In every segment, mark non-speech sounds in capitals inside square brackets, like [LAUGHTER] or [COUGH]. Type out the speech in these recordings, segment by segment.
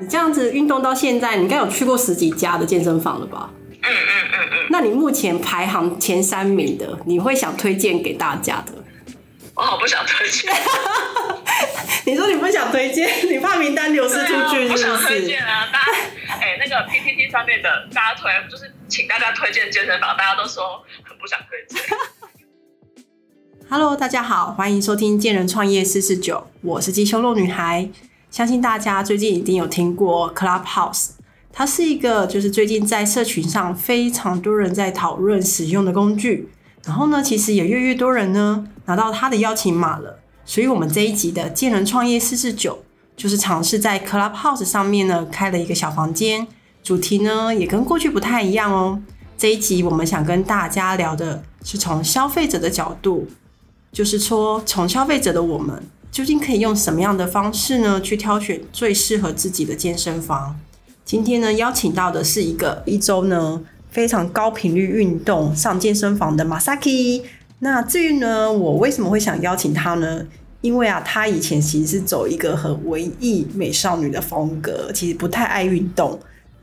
你这样子运动到现在，你应该有去过十几家的健身房了吧？嗯嗯嗯嗯，那你目前排行前三名的，你会想推荐给大家的？我好不想推荐。[LAUGHS] 你说你不想推荐，你怕名单流失出去不是不想推是？荐啊！大家，[LAUGHS] 哎、那个 PPT 上面的大家推，就是请大家推荐健身房，大家都说很不想推荐。[LAUGHS] Hello，大家好，欢迎收听《健人创业四四九》，我是鸡胸肉女孩。相信大家最近一定有听过 Clubhouse，它是一个就是最近在社群上非常多人在讨论使用的工具。然后呢，其实也越越多人呢拿到它的邀请码了。所以，我们这一集的《健人创业四四九》就是尝试在 Clubhouse 上面呢开了一个小房间，主题呢也跟过去不太一样哦。这一集我们想跟大家聊的是从消费者的角度，就是说从消费者的我们究竟可以用什么样的方式呢去挑选最适合自己的健身房？今天呢邀请到的是一个一周呢非常高频率运动上健身房的 Masaki。那至于呢，我为什么会想邀请他呢？因为啊，他以前其实是走一个很文艺美少女的风格，其实不太爱运动。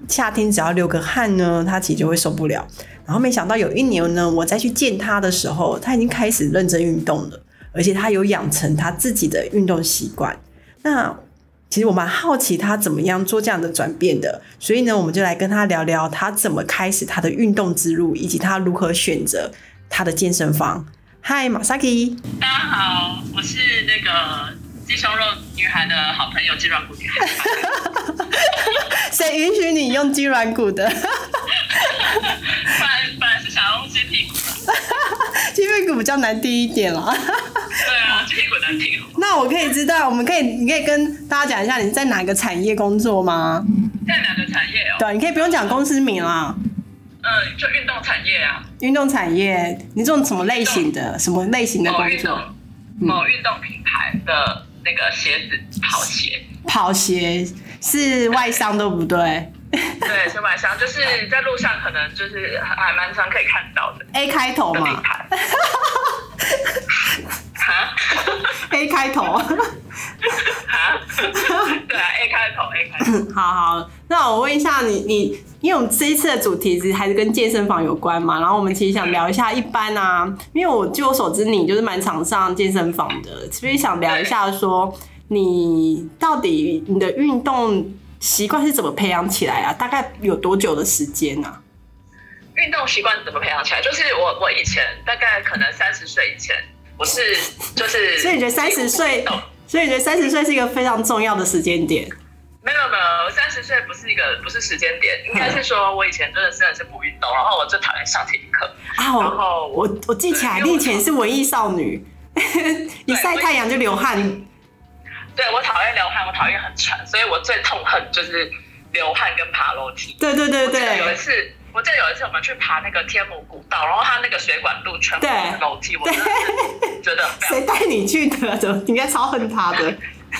夏天只要流个汗呢，他其实就会受不了。然后没想到有一年呢，我再去见他的时候，他已经开始认真运动了，而且他有养成他自己的运动习惯。那其实我蛮好奇他怎么样做这样的转变的，所以呢，我们就来跟他聊聊他怎么开始他的运动之路，以及他如何选择他的健身房。嗨，马萨基，大家好，我是那个鸡胸肉女孩的好朋友鸡软骨女孩。谁允许你用鸡软骨的？本来本来是想要用鸡屁股的，鸡屁股比较难听一点啦。对啊，鸡屁股难听。那我可以知道，我们可以，你可以跟大家讲一下你在哪个产业工作吗？在哪个产业哦？对，你可以不用讲公司名啦。嗯，就运动产业啊，运动产业，你做什么类型的？什么类型的工作？某运动品牌的那个鞋子跑鞋。跑鞋是外伤对不对 [LAUGHS] 对，是外伤，就是在路上可能就是还还蛮常可以看到的？A 开头嘛牌。[LAUGHS] 哈，A 开头。哈，[LAUGHS] 对啊，A 开头，A 开头。[LAUGHS] 好好，那我问一下你，你因为我们这一次的主题是还是跟健身房有关嘛，然后我们其实想聊一下一般啊，因为我据我所知，你就是蛮常上健身房的，所以想聊一下说你到底你的运动习惯是怎么培养起来啊？大概有多久的时间啊？运动习惯怎么培养起来？就是我我以前大概可能三十岁以前，我是就是，所以你觉得三十岁，所以你觉得三十岁是一个非常重要的时间点？没有没有，三十岁不是一个不是时间点，应该是说我以前真的真的是不运动，然后我最讨厌上体育课，啊，然后我我记起来，你以前是文艺少女，[LAUGHS] 你晒太阳就流汗。对我讨厌流汗，我讨厌很喘，所以我最痛恨就是流汗跟爬楼梯。对对对对有一对，次，我记得有一次我们去爬那个天母古道，然后它那个水管路全部都是楼梯，我真的是觉得谁带你去的？怎么你应该超恨他的？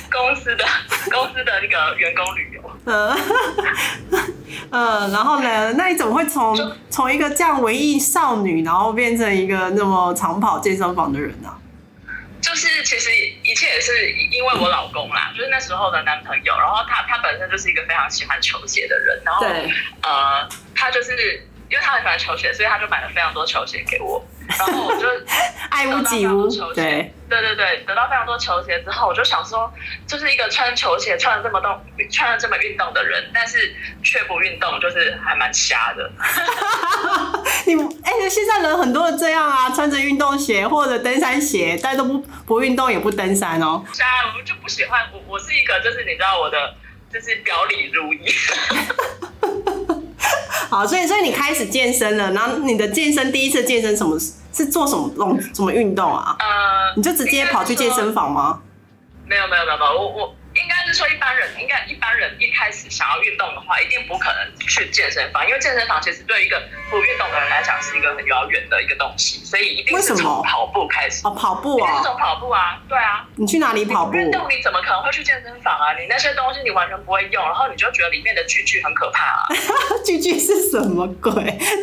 公司的公司的那个员工旅游。呃，呃，[LAUGHS] 然后呢？那你怎么会从从一个这样文艺少女，然后变成一个那么长跑健身房的人呢、就是其实一切也是因为我老公啦，就是那时候的男朋友，然后他他本身就是一个非常喜欢球鞋的人，然后，呃，他就是因为他很喜欢球鞋，所以他就买了非常多球鞋给我，然后我就 [LAUGHS] 爱屋及乌，对，对对对，得到非常多球鞋之后，我就想说，就是一个穿球鞋穿的这么动、穿的这么运动的人，但是却不运动，就是还蛮瞎的。[LAUGHS] [LAUGHS] 你哎、现在人很多人这样啊，穿着运动鞋或者登山鞋，但都不不运动也不登山哦。[LAUGHS] 瞎，我就不喜欢我，我是一个就是你知道我的就是表里如一。[LAUGHS] 好，所以所以你开始健身了，然后你的健身第一次健身什么是做什么动什么运动啊？呃，你就直接跑去健身房吗？没有没有没有没有，我我应该是说一般人，应该一般人一开始想要运动的话，一定不可能去健身房，因为健身房其实对一个不运动的人来讲是一个很遥远的一个东西，所以一定是从跑步开始。哦，跑步啊？是从跑步啊，对啊，你去哪里跑步运动你怎么可能会去健身房啊？你那些东西你完全不会用，然后你就觉得里面的句句很可怕啊，[LAUGHS] 句句是什么鬼？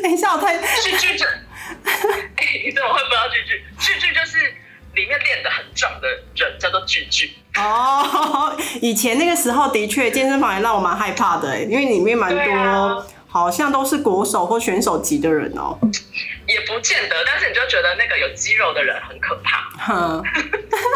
等一下，我太句句就，[LAUGHS] 哎、你怎么会不知道句句？句句就是里面练得很壮的人叫做巨巨。哦，以前那个时候的确健身房也让我蛮害怕的欸，因为里面蛮多啊好像都是国手或选手级的人哦。也不见得，但是你就觉得那个有肌肉的人很可怕，哼，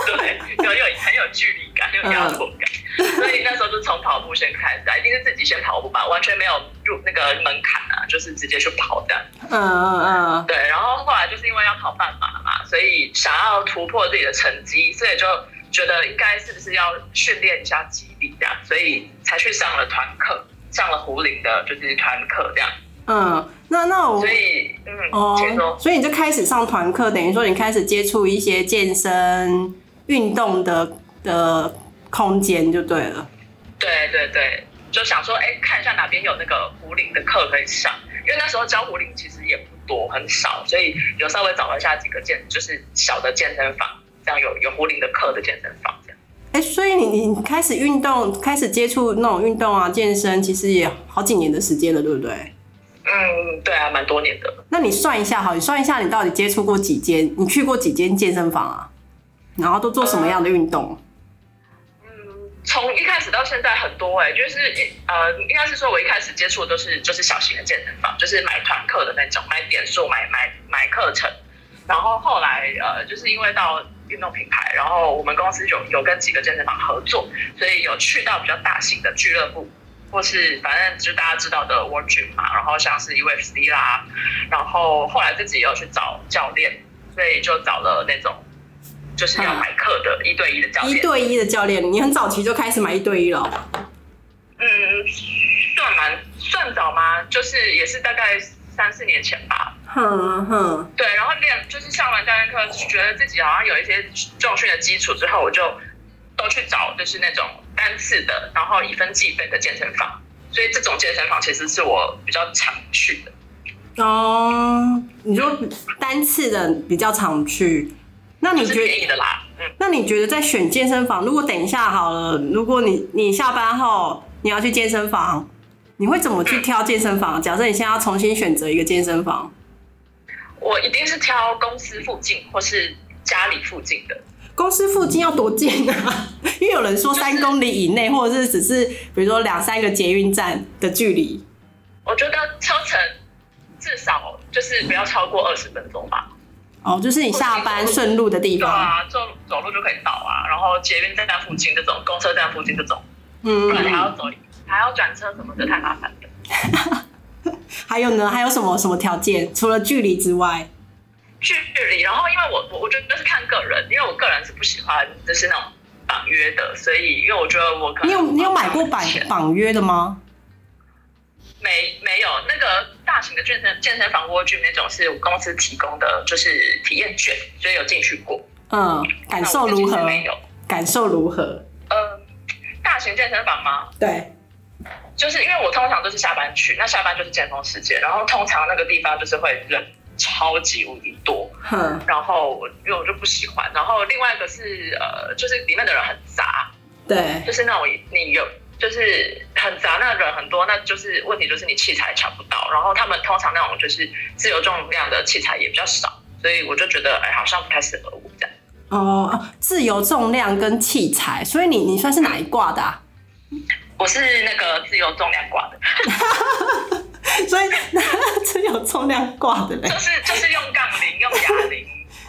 对，有有很有距离感，有压迫感，[LAUGHS] 所以那时候就从跑步先开始啊，一定是自己先跑步吧，完全没有入那个门槛啊，就是直接去跑的。嗯嗯嗯，对，然后后来就是因为要跑半马嘛，所以想要突破自己的成绩，所以就觉得应该是不是要训练一下肌力这样，所以才去上了团课，上了胡林的就是团课这样。嗯，那那我所以，嗯，哦。所以你就开始上团课，等于说你开始接触一些健身运动的的空间就对了。对对对，就想说，哎，看一下哪边有那个胡林的课可以上，因为那时候教胡林其实也不多，很少，所以有稍微找了一下几个健，就是小的健身房，这样有有胡林的课的健身房这样。哎、所以你你开始运动，开始接触那种运动啊，健身，其实也好几年的时间了，对不对？嗯，对啊，蛮多年的。那你算一下好，你算一下你到底接触过几间，你去过几间健身房啊？然后都做什么样的运动？从一开始到现在很多哎、就是一呃，应该是说我一开始接触的都是就是小型的健身房，就是买团课的那种，买点数，买买买课程。然后后来呃，就是因为到运动品牌，然后我们公司有有跟几个健身房合作，所以有去到比较大型的俱乐部，或是反正就大家知道的 World Gym 嘛，然后像是 UFC 啦，然后后来自己也有去找教练，所以就找了那种就是要买课的一对一的教练。一对一的教练，你很早期就开始买一对一了哦。嗯，算蛮算早吗？就是也是大概三四年前吧。哼哼，对，然后练就是上完教练课，觉得自己好像有一些重训的基础之后，我就都去找就是那种单次的，然后以分计费的健身房。所以这种健身房其实是我比较常去的，哦，你说单次的比较常去，那你就是觉便宜的啦。嗯，那你觉得在选健身房，如果等一下好了，如果你你下班后你要去健身房，你会怎么去挑健身房？假设你现在要重新选择一个健身房，我一定是挑公司附近或是家里附近的。公司附近要多近啊？[LAUGHS] 因为有人说三公里以内，或者是只是比如说两三个捷运站的距离。我觉得车程至少就是不要超过二十分钟吧。哦，就是你下班顺路的地方。对啊，走走路就可以到啊。然后捷运站附近这种，公车站附近这种，嗯不然还要走，还要转车什么的，太麻烦了。[LAUGHS] 还有呢？还有什么什么条件？除了距离之外，距离，然后因为我我我觉得那是看个人，因为我个人是不喜欢就是那种绑约的，所以因为我觉得我可能你有你有买过绑钱绑约的吗？没没有那个大型的健身健身房蜗居那种是公司提供的，就是体验券，所以有进去过。嗯，感受如何是？没有。感受如何？呃，大型健身房吗？对，就是因为我通常都是下班去，那下班就是尖峰时间，然后通常那个地方就是会人超级无敌多，哼，然后因为我就不喜欢，然后另外一个是呃，就是里面的人很杂，对，就是那种你有就是很杂，那人很多，那就是问题就是你器材抢不到，然后他们通常那种就是自由重量的器材也比较少，所以我就觉得哎好像不太适合我这样。哦，自由重量跟器材，所以你你算是哪一挂的、啊？我是那个自由重量挂的，[LAUGHS] 所以 [LAUGHS] 自由重量挂的嘞就。是就是用杠铃、用哑铃、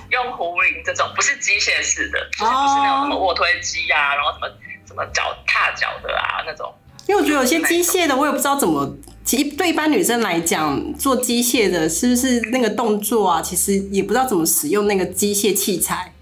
用壶铃这种，不是机械式的，就是不是那种什么卧推机啊，然后什么什么脚踏脚的啊那种。因为我觉得有些机械的，我也不知道怎么。其实对一般女生来讲，做机械的，是不是那个动作啊？其实也不知道怎么使用那个机械器材，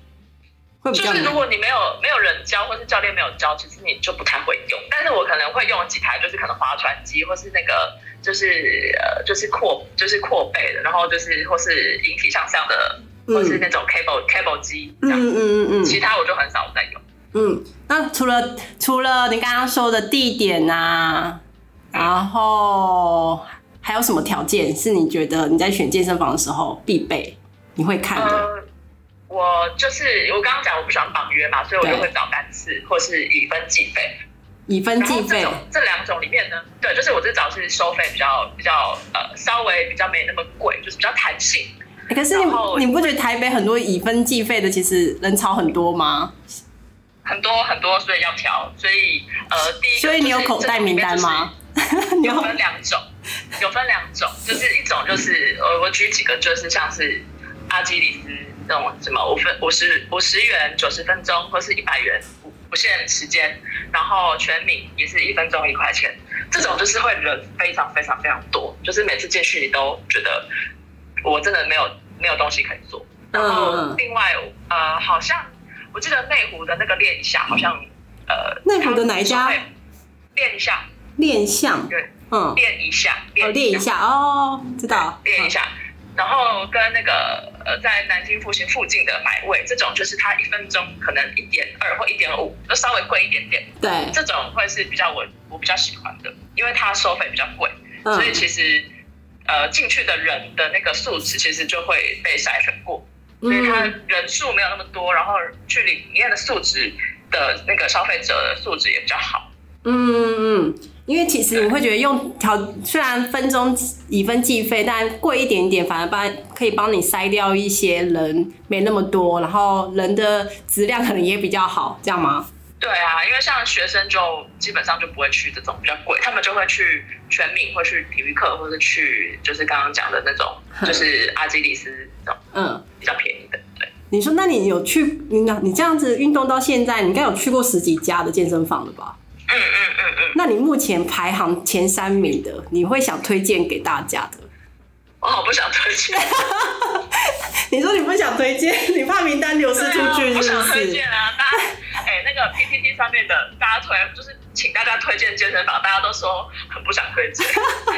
会比较。就是如果你没有没有人教，或是教练没有教，其实你就不太会用。但是我可能会用几台，就是可能划船机，或是那个就是呃就是扩就是扩背的，然后就是或是引体向上的，或是那种 cable cable 机这样。嗯嗯嗯嗯其他我就很少在用。嗯。那除了除了你刚刚说的地点啊，然后还有什么条件是你觉得你在选健身房的时候必备，你会看的？呃，我就是我刚刚讲我不喜欢绑约嘛，所以我就会找单次或是以分计费。以分计费这两种里面呢，对，就是我这找是收费比较比较呃稍微比较没那么贵，就是比较弹性。欸可是你你不觉得台北很多以分计费的，其实人潮很多吗？很多很多，所以要挑。所以呃，第一个所以你有就是口袋名单吗？[LAUGHS] 有有分两种，有分两种，就是一种就是呃，我举几个，就是像是阿基里斯那种什么五分五十五十元九十分钟，或是一百元不不限时间，然后全民也是一分钟一块钱，这种就是会人非常非常非常多，就是每次进去你都觉得我真的没有没有东西可以做。然后嗯另外呃，好像我记得内湖的那个练一下，好像呃内湖的哪一家？它收费练一下，练相，对。嗯，练一下，哦，练一下哦，知道，练一下，然后跟那个呃，在南京复兴附近的买位，这种就是它一分钟可能一点二或一点五，就稍微贵一点点，嗯对，这种会是比较我我比较喜欢的，因为它收费比较贵，嗯。所以其实呃进去的人的那个素质其实就会被筛选过，所以它嗯人数没有那么多，然后去里面的素质的那个消费者的素质也比较好。嗯嗯嗯，因为其实你会觉得用调，虽然分钟以分计费，但贵一点点，反而帮可以帮你筛掉一些人没那么多，然后人的质量可能也比较好，这样吗？对啊，因为像学生就基本上就不会去这种比较贵，他们就会去全民，或去体育课，或者去就是刚刚讲的那种，[LAUGHS] 就是阿基里斯这种嗯，比较便宜的。对，你说那你有去你你这样子运动到现在，你应该有去过十几家的健身房了吧？嗯嗯嗯嗯，那你目前排行前三名的，你会想推荐给大家的？我好不想推荐，[LAUGHS] 你说你不想推荐，你怕名单流失出去不是不想推是？荐啊！大家，哎、那个 PPT 上面的大家推，就是请大家推荐健身房，大家都说很不想推荐，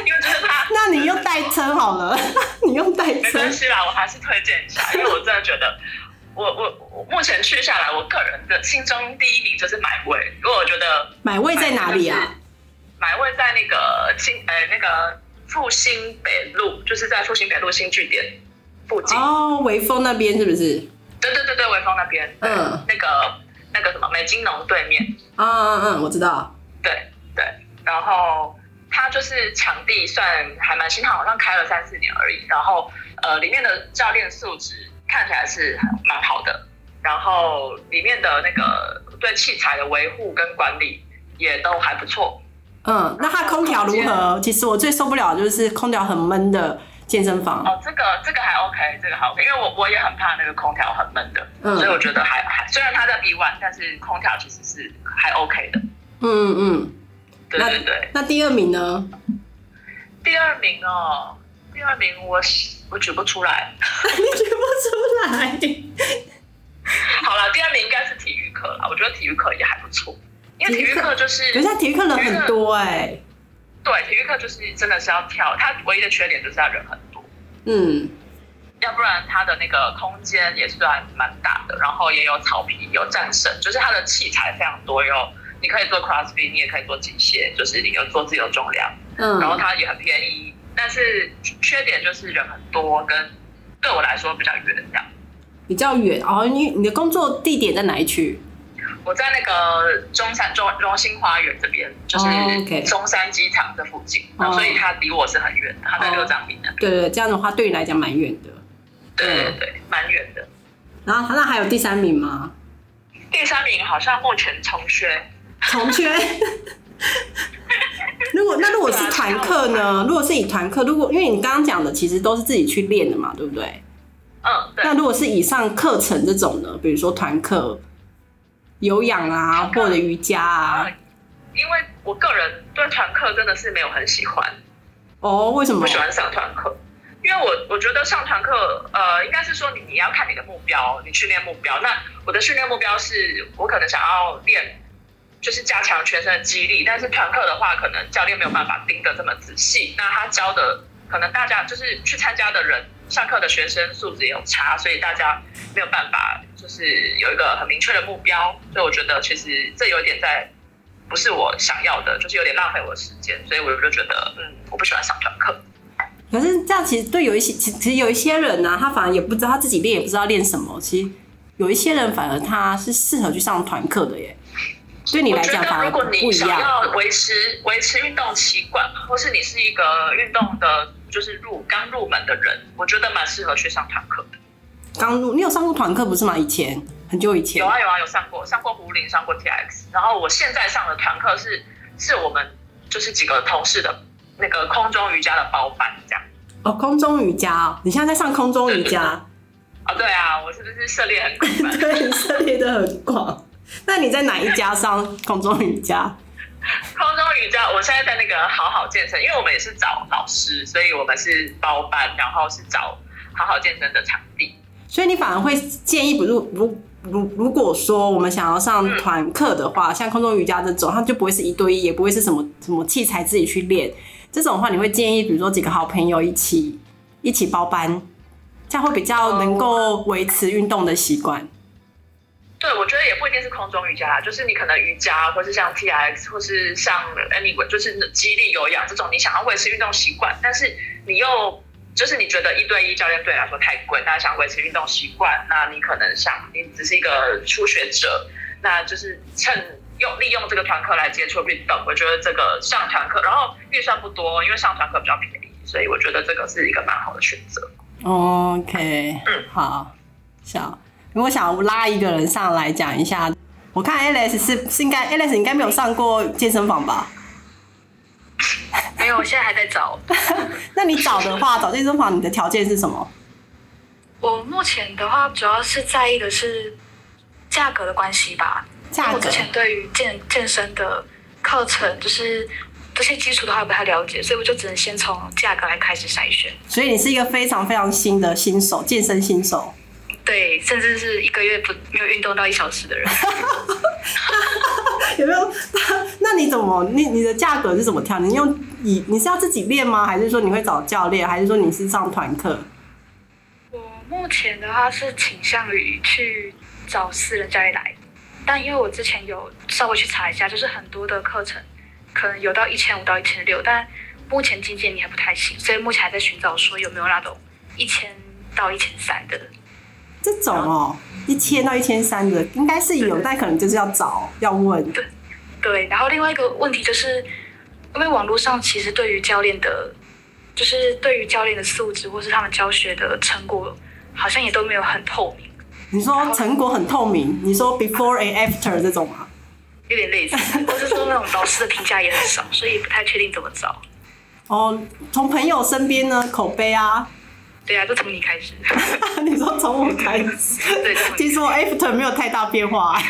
因为就是他。那你用代称好了，[LAUGHS] 你用代没关。系啦，我还是推荐一下，因为我真的觉得，我我我目前去下来，我个人的心中第一名就是买位，因为我觉得买位在哪里啊？买位在那个新呃那个复兴北路，就是在复兴北路新据点附近。哦，微风那边是不是？对对对对，微风那边。嗯那个那个什么美金农对面。嗯嗯嗯，我知道。对对，然后它就是场地算还蛮新，它好像开了三四年而已。然后呃，里面的教练素质看起来是蛮好的，然后里面的那个对器材的维护跟管理也都还不错。嗯，那它空调如何？其实我最受不了的就是空调很闷的健身房。哦，这个这个还 OK，这个还 OK，因为我我也很怕那个空调很闷的，嗯所以我觉得还还虽然它在 B one，但是空调其实是还 OK 的。嗯嗯。那对对对，那第二名呢？第二名哦，第二名我我举不出来。[LAUGHS] 你举不出来。好了，第二名应该是体育课了，我觉得体育课也还不错，因为体育课就是可是它体育课人很多哎、对体育课就是真的是要跳，它唯一的缺点就是要人很多。嗯要不然它的那个空间也算蛮大的，然后也有草皮，有战绳，就是它的器材非常多，有你可以做 CrossFit，你也可以做机械，就是你有做自由重量，嗯。然后它也很便宜，但是缺点就是人很多，跟对我来说比较远这样。比较远哦，你你的工作地点在哪一区？我在那个中山中中心花园这边，就是中山机场这附近，哦所以它离我是很远的，它在哦六张坪那边，对对，对这样的话对你来讲蛮远的。对对对，蛮远的。然后那还有第三名吗？第三名好像目前重缺，重缺。如果那如果是团课呢？如果是以团课，如果因为你刚刚讲的其实都是自己去练的嘛，对不对？嗯，对。那如果是以上课程这种呢，比如说团课、有氧啊，或者瑜伽啊，因为我个人对团课真的是没有很喜欢，哦，为什么？不？喜欢上团课，因为我我觉得上团课，呃，应该是说你你要看你的目标，你训练目标。那我的训练目标是我可能想要练，就是加强全身的肌力，但是团课的话，可能教练没有办法盯得这么仔细，那他教的可能大家就是去参加的人，上课的学生素质也有差，所以大家没有办法就是有一个很明确的目标，所以我觉得其实这有点在。不是我想要的，就是有点浪费我的时间，所以我就觉得，嗯，我不喜欢上团课。可是这样其实对有一些，其其实有一些人呢、他反而也不知道他自己练，也不知道练什么。其实有一些人反而他是适合去上团课的耶。对你来讲反而如果你。想要维持维持运动习惯，或是你是一个运动的就是入刚入门的人，我觉得蛮适合去上团课的。刚入，你有上过团课不是吗？以前很久以前有啊有啊有上过，上过胡林，上过 TX，然后我现在上的团课是是我们就是几个同事的那个空中瑜伽的包班这样。哦，空中瑜伽哦，你现在在上空中瑜伽？啊，对啊，我是不是涉猎很广？[LAUGHS] 对，涉猎的很广。那你在哪一家上空中瑜伽？空中瑜伽，我现在在那个好好健身，因为我们也是找老师，所以我们是包班，然后是找好好健身的场地。所以你反而会建议，不如如如如果说我们想要上团课的话，像空中瑜伽这种，它就不会是一对一，也不会是什么什么器材自己去练。这种的话，你会建议，比如说几个好朋友一起一起包班，这样会比较能够维持运动的习惯。对，我觉得也不一定是空中瑜伽啦，就是你可能瑜伽，或是像 T X，或是像 Anyway，就是激励有氧这种，你想要维持运动习惯，但是你又就是你觉得一对一教练对你来说太贵，那想维持运动习惯，那你可能想你只是一个初学者，那就是趁用利用这个团课来接触运动。我觉得这个上团课，然后预算不多，因为上团课比较便宜，所以我觉得这个是一个蛮好的选择。OK，嗯，好，想。如果想拉一个人上来讲一下，我看 Alice 是是应该 Alice 应该没有上过健身房吧？[LAUGHS] 没有，我现在还在找。[LAUGHS] 那你找的话，找健身房你的条件是什么？我目前的话，主要是在意的是价格的关系吧。价格。我之前对于健健身的课程，就是这些基础的话不太了解，所以我就只能先从价格来开始筛选。所以你是一个非常非常新的新手，健身新手。对，甚至是一个月不没有运动到一小时的人，[LAUGHS] [LAUGHS] 有没有？[LAUGHS] 那你怎么？你你的价格是怎么调？你用以你是要自己练吗？还是说你会找教练？还是说你是上团课？我目前的话是倾向于去找私人教练来，但因为我之前有稍微去查一下，就是很多的课程可能有到一千五到一千六，但目前经济力还不太行，所以目前还在寻找说有没有那种一千到一千三的。这种哦，一千到一千三的应该是有，但可能就是要找要问。对，对。然后另外一个问题就是，因为网络上其实对于教练的，就是对于教练的素质或是他们教学的成果，好像也都没有很透明。你说成果很透明？你说 before and after 这种吗？有点类似，[LAUGHS] 或是说那种老师的评价也很少，所以不太确定怎么找。哦，从朋友身边呢，口碑啊。对啊，就从你开始。[LAUGHS] 从我开始？对。听说 After 没有太大变化。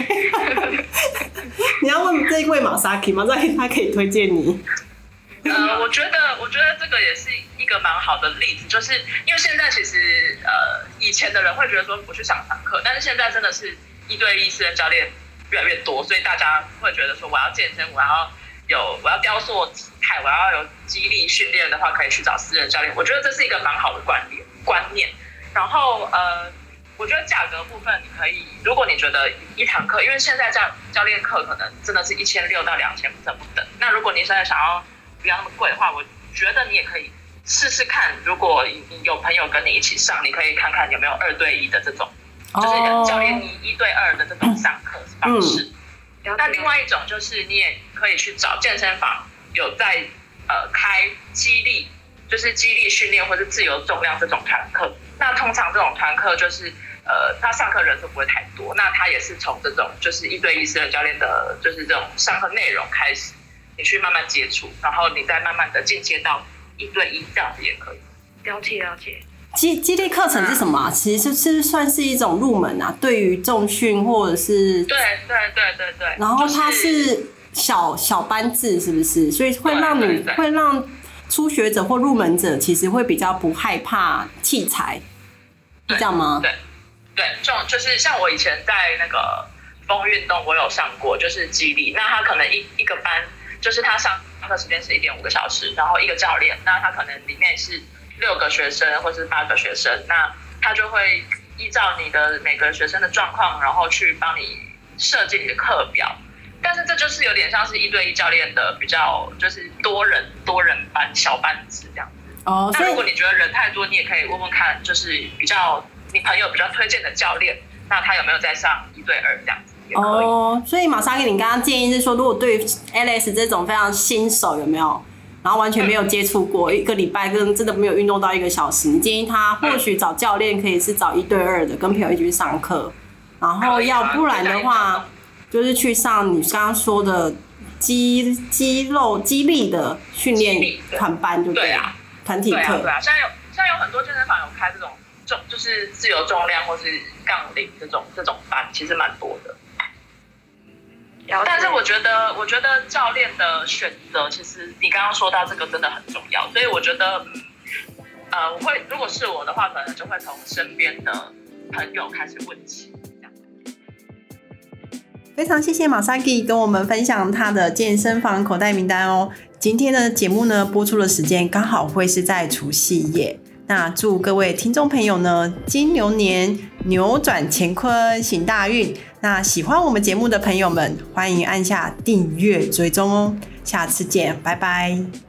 [LAUGHS] 你要问这一位马萨 k 吗？这他可以推荐你。呃，我觉得，我觉得这个也是一个蛮好的例子，就是因为现在其实呃，以前的人会觉得说不去上堂课，但是现在真的是一对一私人教练越来越多，所以大家会觉得说我要健身，我要有我要雕塑体态，我要有激励训练的话，可以去找私人教练。我觉得这是一个蛮好的观念观念。然后呃，我觉得价格部分你可以，如果你觉得一堂课，因为现在教教练课可能真的是一千六到两千不等。那如果你现在想要不要那么贵的话，我觉得你也可以试试看。如果有朋友跟你一起上，你可以看看有没有二对一的这种，就是教练你一对二的这种上课方式。那另外一种就是你也可以去找健身房有在呃开激励，就是激励训练或者自由重量这种团课。那通常这种团课就是呃他上课人数不会太多，那他也是从这种就是一对一私人教练的，就是这种上课内容开始，你去慢慢接触，然后你再慢慢的进阶到一对一这样子也可以。了解了解。激激励课程是什么？其实是算是一种入门啊，对于重训或者是对对对对对。然后它是小小班制，是不是？所以会让你会让初学者或入门者其实会比较不害怕器材，是这样吗？对对，这种就是像我以前在那个风运动，我有上过，就是激励。那他可能一一个班，就是他上课时间是一点五个小时，然后一个教练，那他可能里面是。六个学生或是八个学生，那他就会依照你的每个学生的状况，然后去帮你设计你的课表。但是这就是有点像是一对一教练的比较，就是多人多人班小班制这样子。哦。那如果你觉得人太多，你也可以问问看，就是比较你朋友比较推荐的教练，那他有没有在上一对二这样子。哦。所以马莎给你刚刚建议是说，如果对 Alice 这种非常新手，有没有？然后完全没有接触过，一个礼拜跟真的没有运动到一个小时，你建议他或许找教练可以是找一对二的，跟朋友一起去上课，然后要不然的话，就是去上你刚刚说的肌肌肉肌力的训练团班，对不对啊？团体课，对啊，现在有现在有很多健身房有开这种重，就是自由重量或是杠铃这种这种班，其实蛮多的。但是我觉得，我觉得教练的选择，其实你刚刚说到这个真的很重要，所以我觉得，呃，我会如果是我的话，可能就会从身边的朋友开始问起。非常谢谢马萨基跟我们分享他的健身房口袋名单哦。今天的节目呢，播出的时间刚好会是在除夕夜。那祝各位听众朋友呢，金牛年扭转乾坤，行大运。那喜欢我们节目的朋友们，欢迎按下订阅追踪哦。下次见，拜拜。